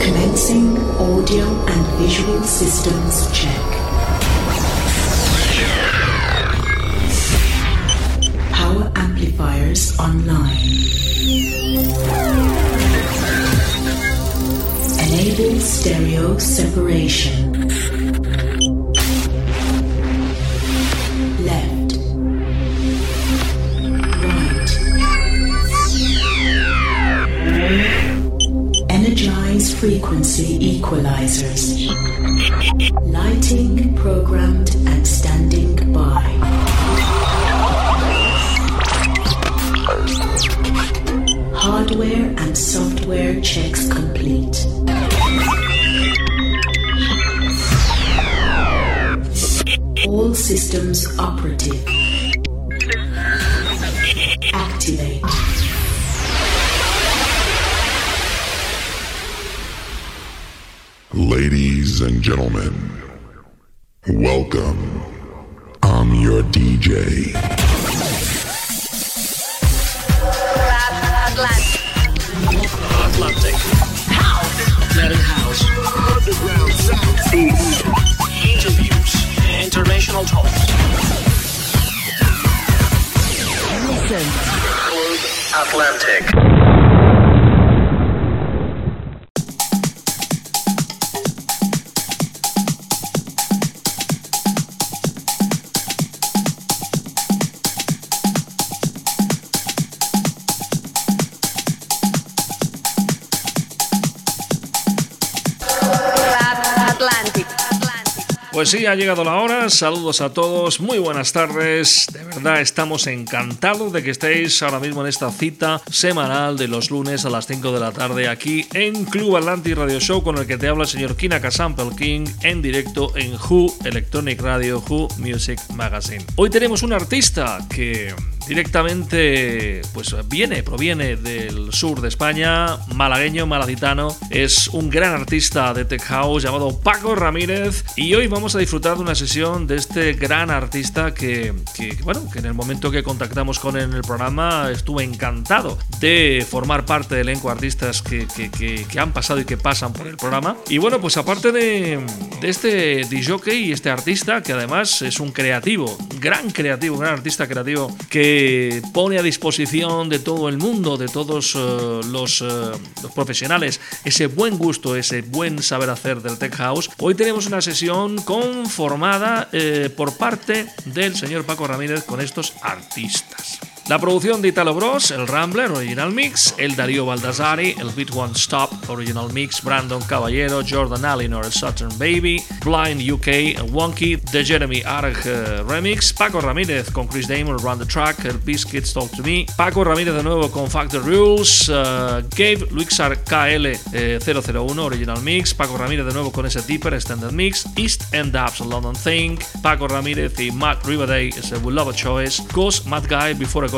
Commencing audio and visual systems check. Power amplifiers online. Enable stereo separation. Frequency equalizers. Lighting programmed and standing by. Hardware and software checks complete. All systems operative. Ladies and gentlemen, welcome. I'm your DJ. Atlantic. House. House. Underground. Interviews. International talks. Listen. Atlantic. Pues sí, ha llegado la hora. Saludos a todos, muy buenas tardes. De verdad, estamos encantados de que estéis ahora mismo en esta cita semanal de los lunes a las 5 de la tarde aquí en Club Atlantic Radio Show con el que te habla el señor Kinaka Sample King en directo en Who Electronic Radio, Who Music Magazine. Hoy tenemos un artista que directamente pues viene, proviene del sur de España, malagueño, malacitano, es un gran artista de tech house llamado Paco Ramírez. Y hoy vamos a disfrutar de una sesión de este gran artista que, bueno, que en el momento que contactamos con él en el programa estuve encantado de formar parte del elenco de artistas que, que, han pasado y que pasan por el programa. Y bueno, pues aparte de, de este DJ y este artista que además es un creativo, gran creativo, gran artista creativo que pone a disposición de todo el mundo, de todos eh, los, eh, los profesionales, ese buen gusto, ese buen saber hacer del Tech House. Hoy tenemos una sesión conformada eh, por parte del señor Paco Ramírez con estos artistas. La producción de Italo Bros, el Rambler Original Mix, el Darío Baldassari, el Beat One Stop Original Mix, Brandon Caballero, Jordan Allen or Saturn Baby, Blind UK, Wonky, The Jeremy Arg eh, Remix, Paco Ramírez con Chris Damon, Run the Track, el Biscuits Talk to Me, Paco Ramírez de nuevo con Factor Rules, eh, Gabe Luixar KL eh, 001 Original Mix, Paco Ramírez de nuevo con ese Deeper Extended Mix, East End Apps London Thing, Paco Ramírez y Matt Rivaday, ese We Love a Choice, Ghost Mad Guy Before I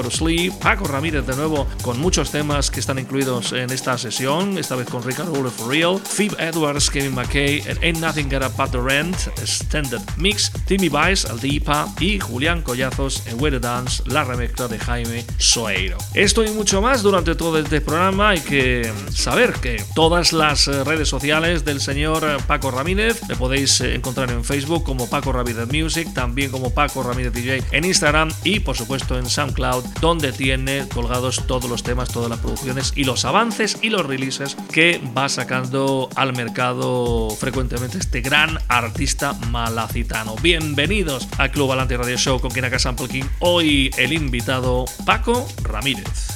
Paco Ramírez de nuevo con muchos temas que están incluidos en esta sesión, esta vez con Ricardo Ure for Real, Phoebe Edwards, Kevin McKay, el Ain't Nothing Up But the Rent, Extended Mix, Timmy Vice, Aldipa y Julián Collazos en Where Dance, la remezcla de Jaime Soeiro. Esto y mucho más durante todo este programa. Hay que saber que todas las redes sociales del señor Paco Ramírez le podéis encontrar en Facebook como Paco Ramírez Music, también como Paco Ramírez DJ en Instagram y por supuesto en SoundCloud, donde tiene colgados todos los temas, todas las producciones y los avances y los releases que va sacando al mercado frecuentemente este gran artista malacitano. Bienvenidos al Club Alante Radio Show con Kinaka Sample King. Hoy el invitado Paco Ramírez.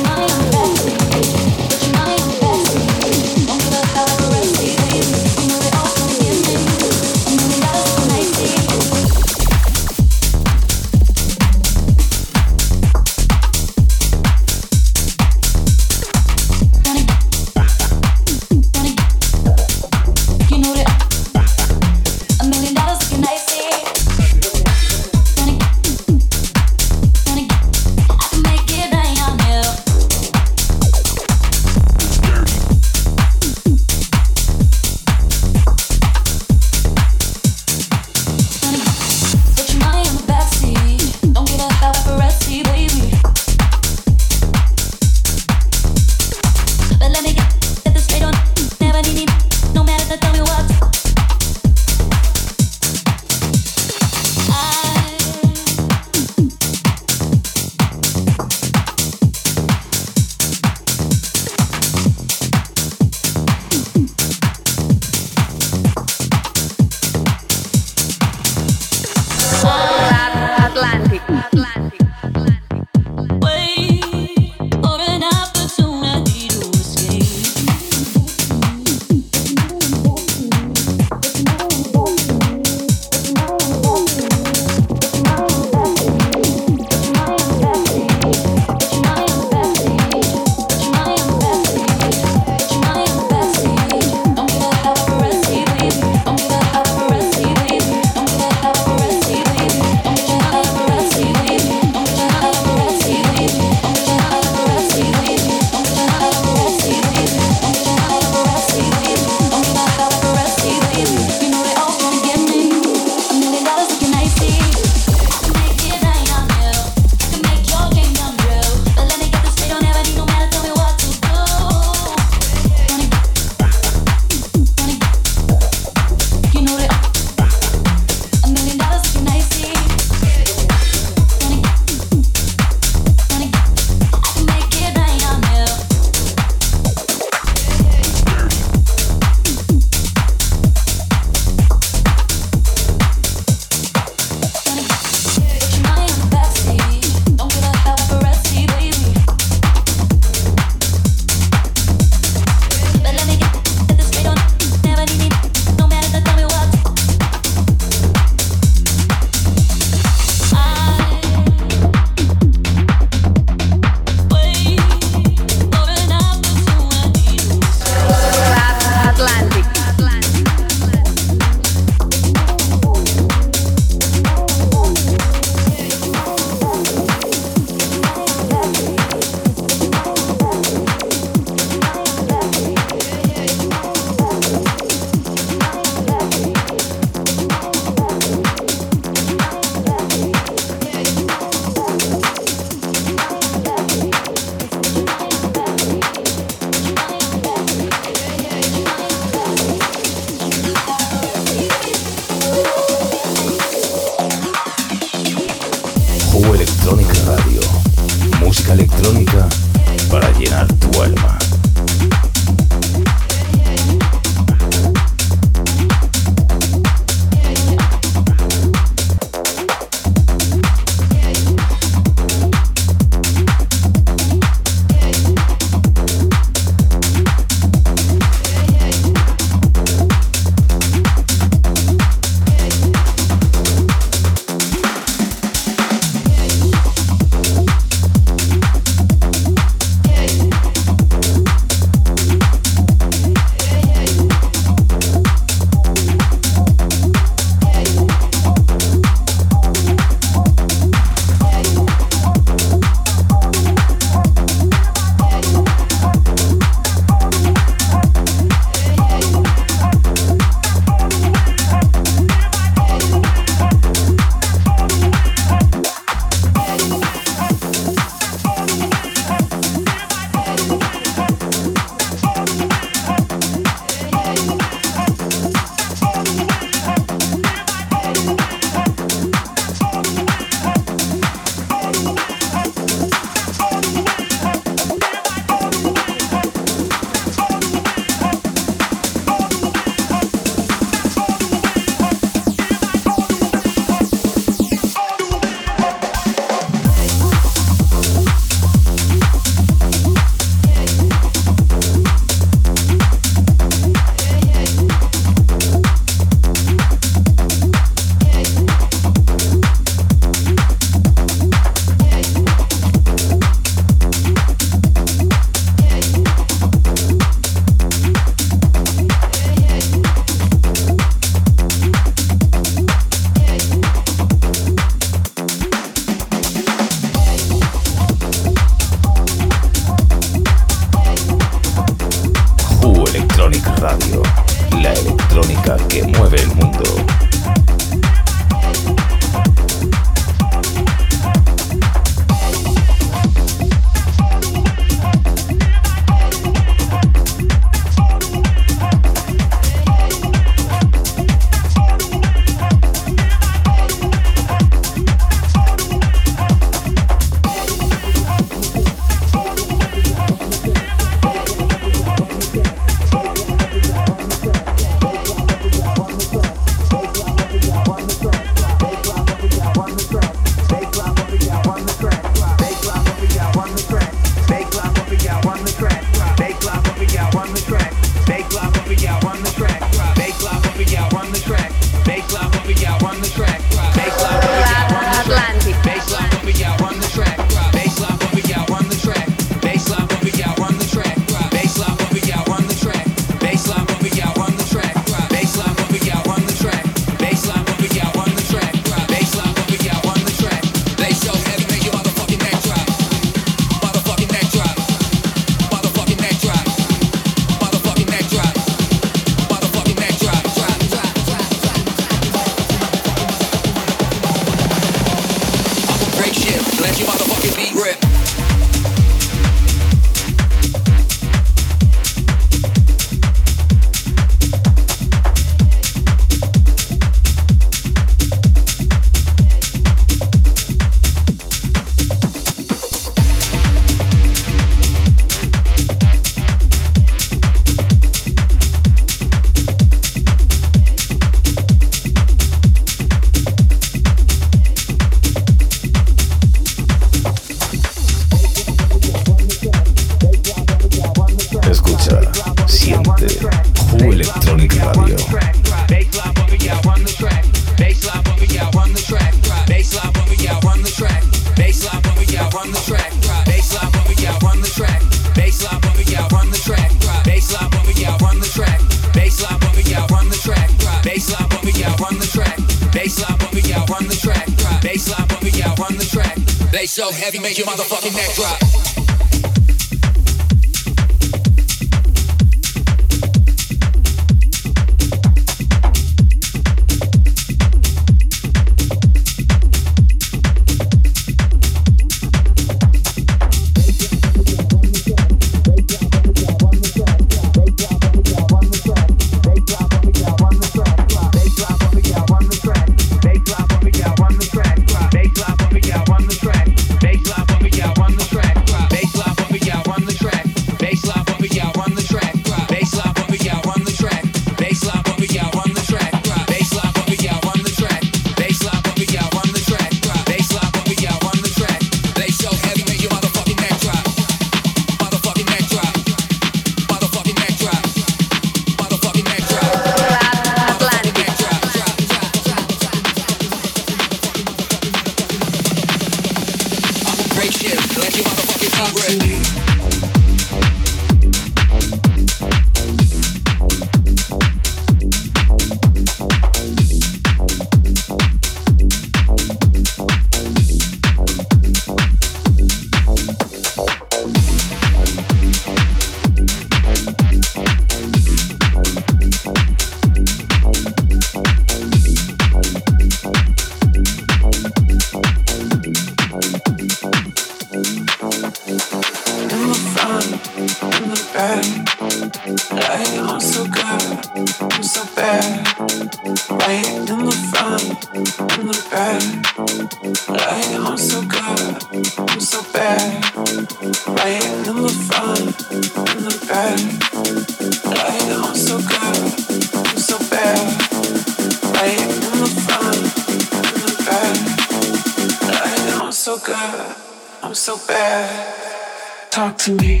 I'm so bad. Talk to me.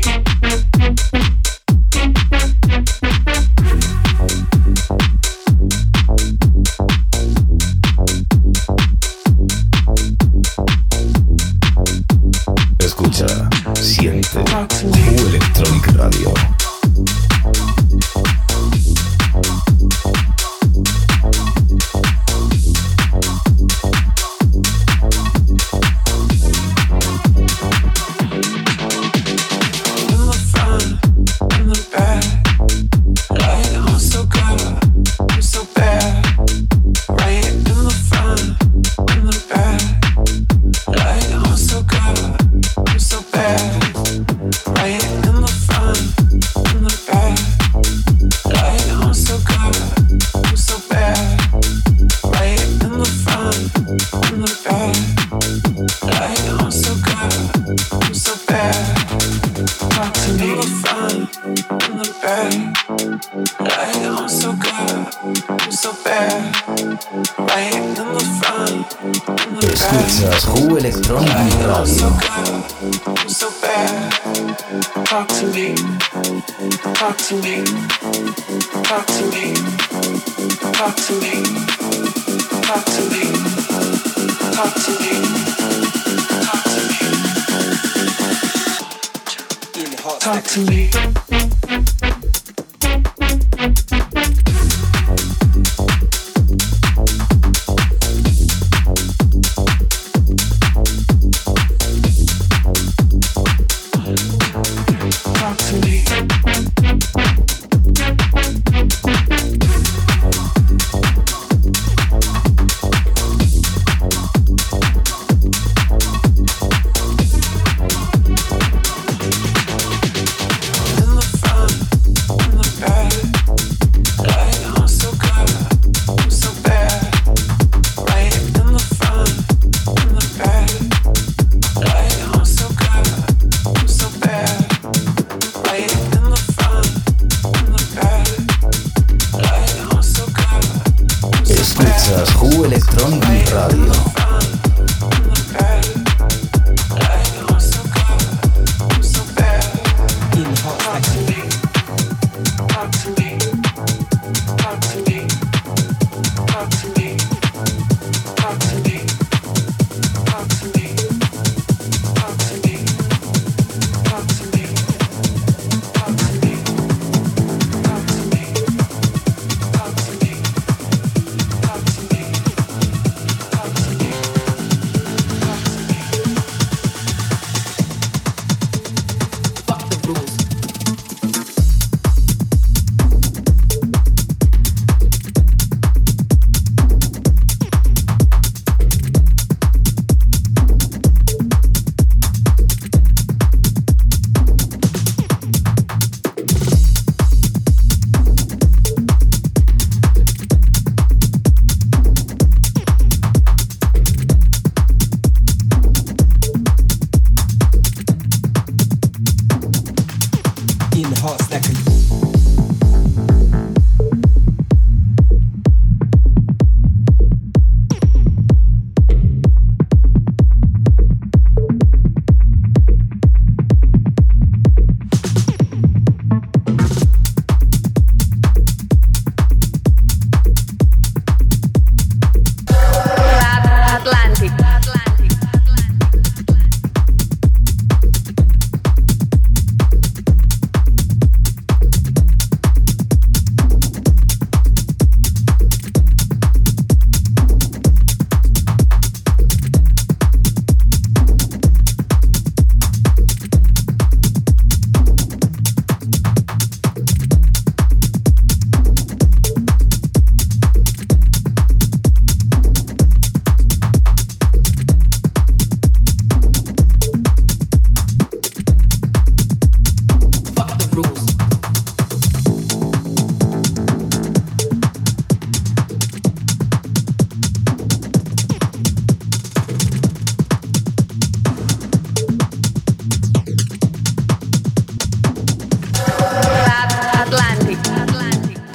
Talk to me.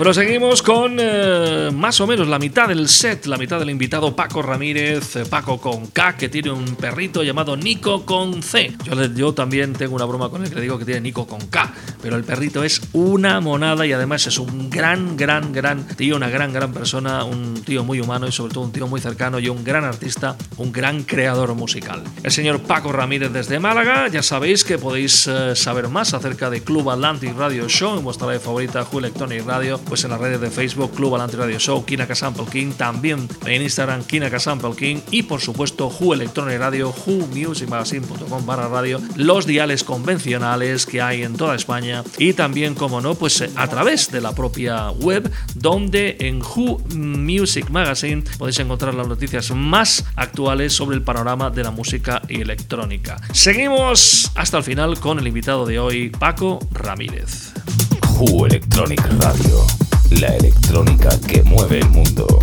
Proseguimos con eh, más o menos la mitad del set, la mitad del invitado Paco Ramírez, eh, Paco con K, que tiene un perrito llamado Nico con C. Yo, también tengo una broma con él que le digo que tiene Nico con K, pero el perrito es una monada y además es un gran, gran, gran tío, una gran, gran persona, un tío muy humano y sobre todo un tío muy cercano y un gran artista, un gran creador musical. El señor Paco Ramírez desde Málaga, ya sabéis que podéis eh, saber más acerca de Club Atlantic Radio Show en vuestra red favorita, Who Radio, pues en las redes de Facebook, Club Atlantic Radio Show, Kinaka Sample King, también en Instagram, Kinaka Sample King y por supuesto Who Electronic Radio, whomusicmagazine.com barra radio, los diales convencionales que hay en toda España y también, como no, pues a través de la propia web, donde en Who Music Magazine podéis encontrar las noticias más actuales sobre el panorama de la música electrónica. Seguimos hasta el final con el invitado de hoy, Paco Ramírez. Who Electronic Radio, la electrónica que mueve el mundo.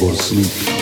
Who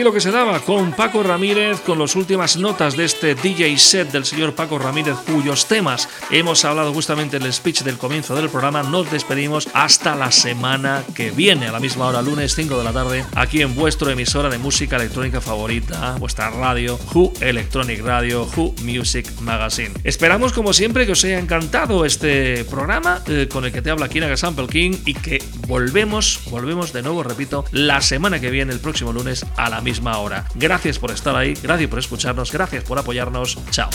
aquí lo que se daba con Paco Ramírez, con las últimas notas de este DJ set del señor Paco Ramírez, cuyos temas hemos hablado justamente en el speech del comienzo del programa. Nos despedimos hasta la semana que viene, a la misma hora, lunes 5 de la tarde, aquí en vuestra emisora de música electrónica favorita, vuestra radio, Who Electronic Radio, Who Music Magazine. Esperamos, como siempre, que os haya encantado este programa eh, con el que te habla Kinaga Sample King y que volvemos, volvemos de nuevo, repito, la semana que viene, el próximo lunes, a la misma hora. Gracias por estar ahí, gracias por escucharnos, gracias por apoyarnos. Chao.